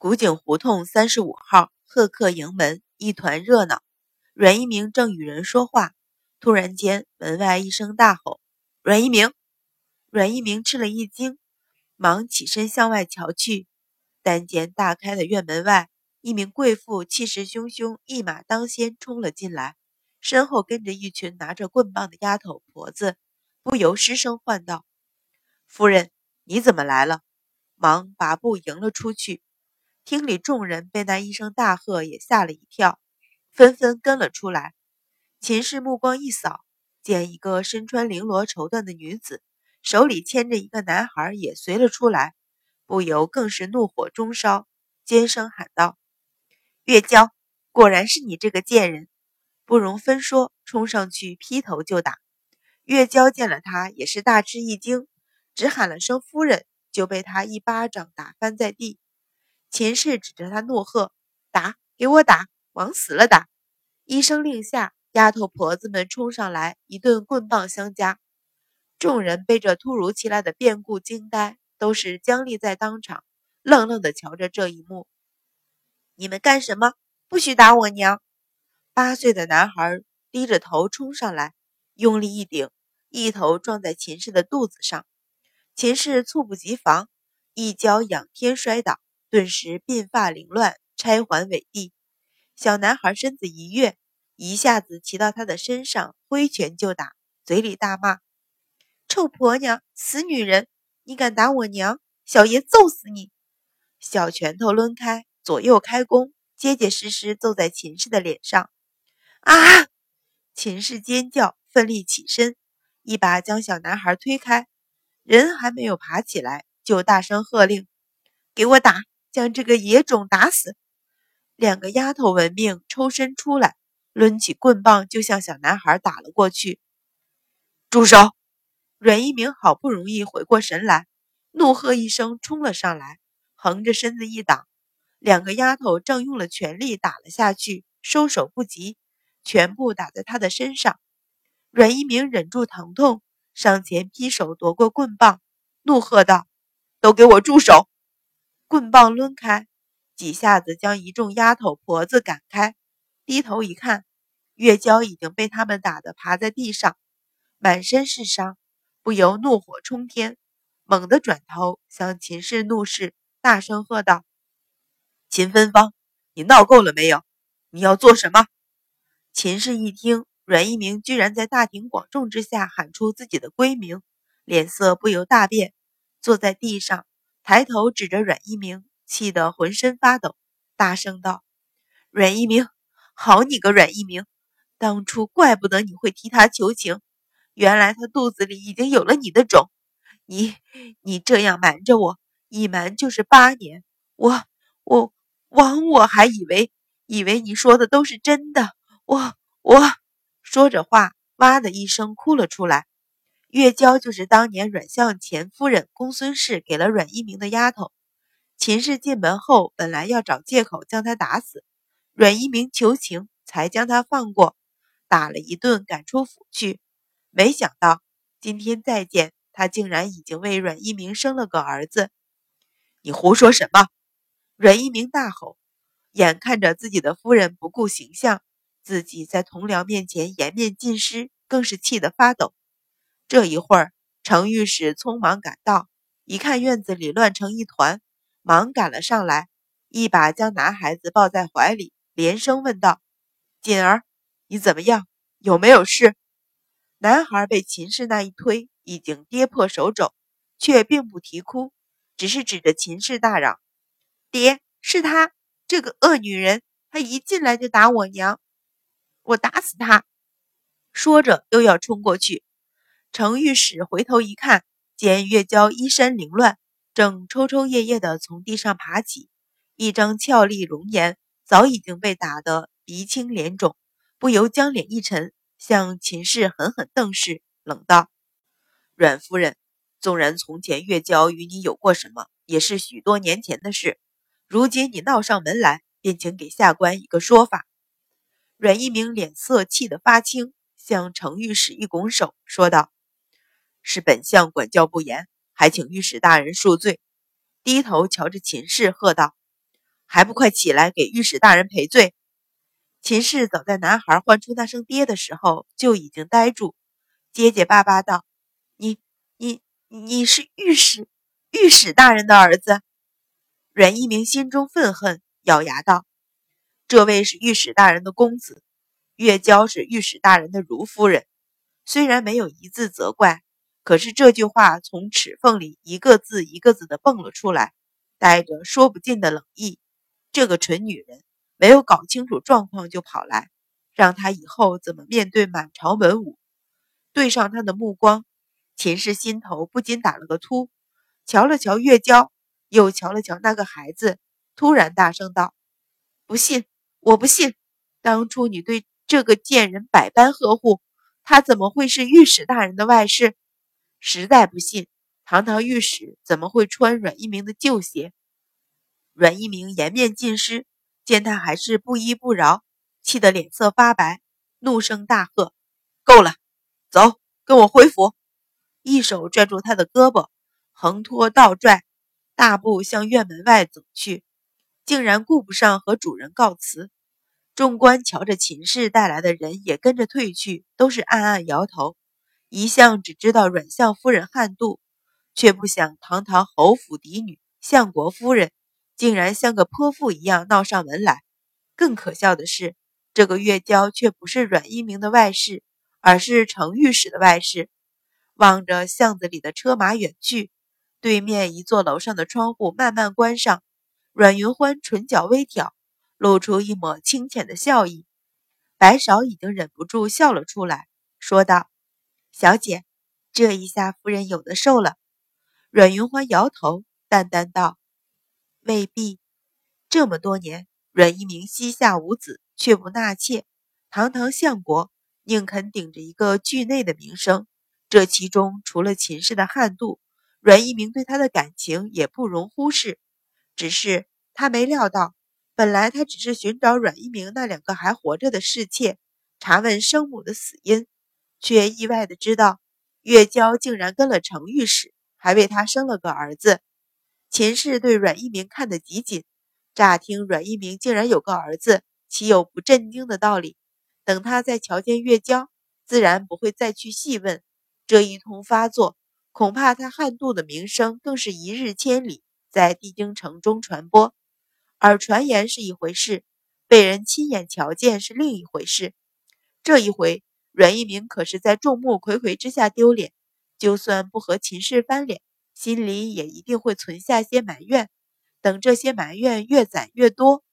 古井胡同三十五号贺客营门一团热闹。阮一鸣正与人说话，突然间门外一声大吼：“阮一鸣！”阮一鸣吃了一惊，忙起身向外瞧去，但见大开的院门外，一名贵妇气势汹汹，一马当先冲了进来，身后跟着一群拿着棍棒的丫头婆子，不由失声唤道：“夫人，你怎么来了？”忙拔步迎了出去。厅里众人被那一声大喝也吓了一跳，纷纷跟了出来。秦氏目光一扫，见一个身穿绫罗绸缎的女子，手里牵着一个男孩也随了出来，不由更是怒火中烧，尖声喊道：“月娇，果然是你这个贱人！”不容分说，冲上去劈头就打。月娇见了他也是大吃一惊，只喊了声“夫人”，就被他一巴掌打翻在地。秦氏指着他怒喝：“打，给我打，往死了打！”一声令下，丫头婆子们冲上来，一顿棍棒相加。众人被这突如其来的变故惊呆，都是僵立在当场，愣愣地瞧着这一幕。你们干什么？不许打我娘！八岁的男孩低着头冲上来，用力一顶，一头撞在秦氏的肚子上。秦氏猝不及防，一脚仰天摔倒。顿时鬓发凌乱，钗环委地。小男孩身子一跃，一下子骑到他的身上，挥拳就打，嘴里大骂：“臭婆娘，死女人！你敢打我娘，小爷揍死你！”小拳头抡开，左右开弓，结结实实揍在秦氏的脸上。啊！秦氏尖叫，奋力起身，一把将小男孩推开，人还没有爬起来，就大声喝令：“给我打！”将这个野种打死！两个丫头闻命，抽身出来，抡起棍棒就向小男孩打了过去。住手！阮一鸣好不容易回过神来，怒喝一声，冲了上来，横着身子一挡，两个丫头正用了全力打了下去，收手不及，全部打在他的身上。阮一鸣忍住疼痛，上前劈手夺过棍棒，怒喝道：“都给我住手！”棍棒抡开，几下子将一众丫头婆子赶开。低头一看，月娇已经被他们打得趴在地上，满身是伤，不由怒火冲天，猛地转头向秦氏怒视，大声喝道：“秦芬芳，你闹够了没有？你要做什么？”秦氏一听阮一鸣居然在大庭广众之下喊出自己的闺名，脸色不由大变，坐在地上。抬头指着阮一鸣，气得浑身发抖，大声道：“阮一鸣，好你个阮一鸣！当初怪不得你会替他求情，原来他肚子里已经有了你的种。你你这样瞒着我，一瞒就是八年。我我枉我还以为以为你说的都是真的。我我说着话，哇的一声哭了出来。”月娇就是当年阮相前夫人公孙氏给了阮一鸣的丫头。秦氏进门后，本来要找借口将他打死，阮一鸣求情，才将他放过，打了一顿赶出府去。没想到今天再见，他竟然已经为阮一鸣生了个儿子。你胡说什么？阮一鸣大吼，眼看着自己的夫人不顾形象，自己在同僚面前颜面尽失，更是气得发抖。这一会儿，程御史匆忙赶到，一看院子里乱成一团，忙赶了上来，一把将男孩子抱在怀里，连声问道：“锦儿，你怎么样？有没有事？”男孩被秦氏那一推，已经跌破手肘，却并不啼哭，只是指着秦氏大嚷：“爹，是他这个恶女人，她一进来就打我娘，我打死她！”说着又要冲过去。程御史回头一看，见月娇衣衫凌乱，正抽抽噎噎地从地上爬起，一张俏丽容颜早已经被打得鼻青脸肿，不由将脸一沉，向秦氏狠狠瞪视，冷道：“阮夫人，纵然从前月娇与你有过什么，也是许多年前的事。如今你闹上门来，便请给下官一个说法。”阮一鸣脸色气得发青，向程御史一拱手，说道。是本相管教不严，还请御史大人恕罪。低头瞧着秦氏，喝道：“还不快起来给御史大人赔罪！秦氏早在男孩唤出那声爹的时候就已经呆住，结结巴巴道：“你、你、你是御史，御史大人的儿子。”阮一鸣心中愤恨，咬牙道：“这位是御史大人的公子，月娇是御史大人的如夫人。”虽然没有一字责怪，可是这句话从齿缝里一个字一个字的蹦了出来，带着说不尽的冷意。这个蠢女人没有搞清楚状况就跑来，让她以后怎么面对满朝文武？对上他的目光，秦氏心头不禁打了个突，瞧了瞧月娇，又瞧了瞧那个孩子，突然大声道：“不信，我不信！当初你对这个贱人百般呵护。”他怎么会是御史大人的外室？实在不信，堂堂御史怎么会穿阮一鸣的旧鞋？阮一鸣颜面尽失，见他还是不依不饶，气得脸色发白，怒声大喝：“够了，走，跟我回府！”一手拽住他的胳膊，横拖倒拽，大步向院门外走去，竟然顾不上和主人告辞。众官瞧着秦氏带来的人也跟着退去，都是暗暗摇头。一向只知道阮相夫人悍妒，却不想堂堂侯府嫡女相国夫人，竟然像个泼妇一样闹上门来。更可笑的是，这个月娇却不是阮一鸣的外室，而是程御史的外室。望着巷子里的车马远去，对面一座楼上的窗户慢慢关上，阮云欢唇角微挑。露出一抹清浅的笑意，白芍已经忍不住笑了出来，说道：“小姐，这一下夫人有的受了。”阮云欢摇头，淡淡道：“未必。这么多年，阮一鸣膝下无子，却不纳妾，堂堂相国，宁肯顶着一个惧内的名声。这其中，除了秦氏的悍妒，阮一鸣对他的感情也不容忽视。只是他没料到。”本来他只是寻找阮一鸣那两个还活着的侍妾，查问生母的死因，却意外的知道月娇竟然跟了程御史，还为他生了个儿子。秦氏对阮一鸣看得极紧，乍听阮一鸣竟然有个儿子，岂有不震惊的道理？等他再瞧见月娇，自然不会再去细问。这一通发作，恐怕他悍妒的名声更是一日千里，在帝京城中传播。而传言是一回事，被人亲眼瞧见是另一回事。这一回，阮一鸣可是在众目睽睽之下丢脸，就算不和秦氏翻脸，心里也一定会存下些埋怨。等这些埋怨越攒越多，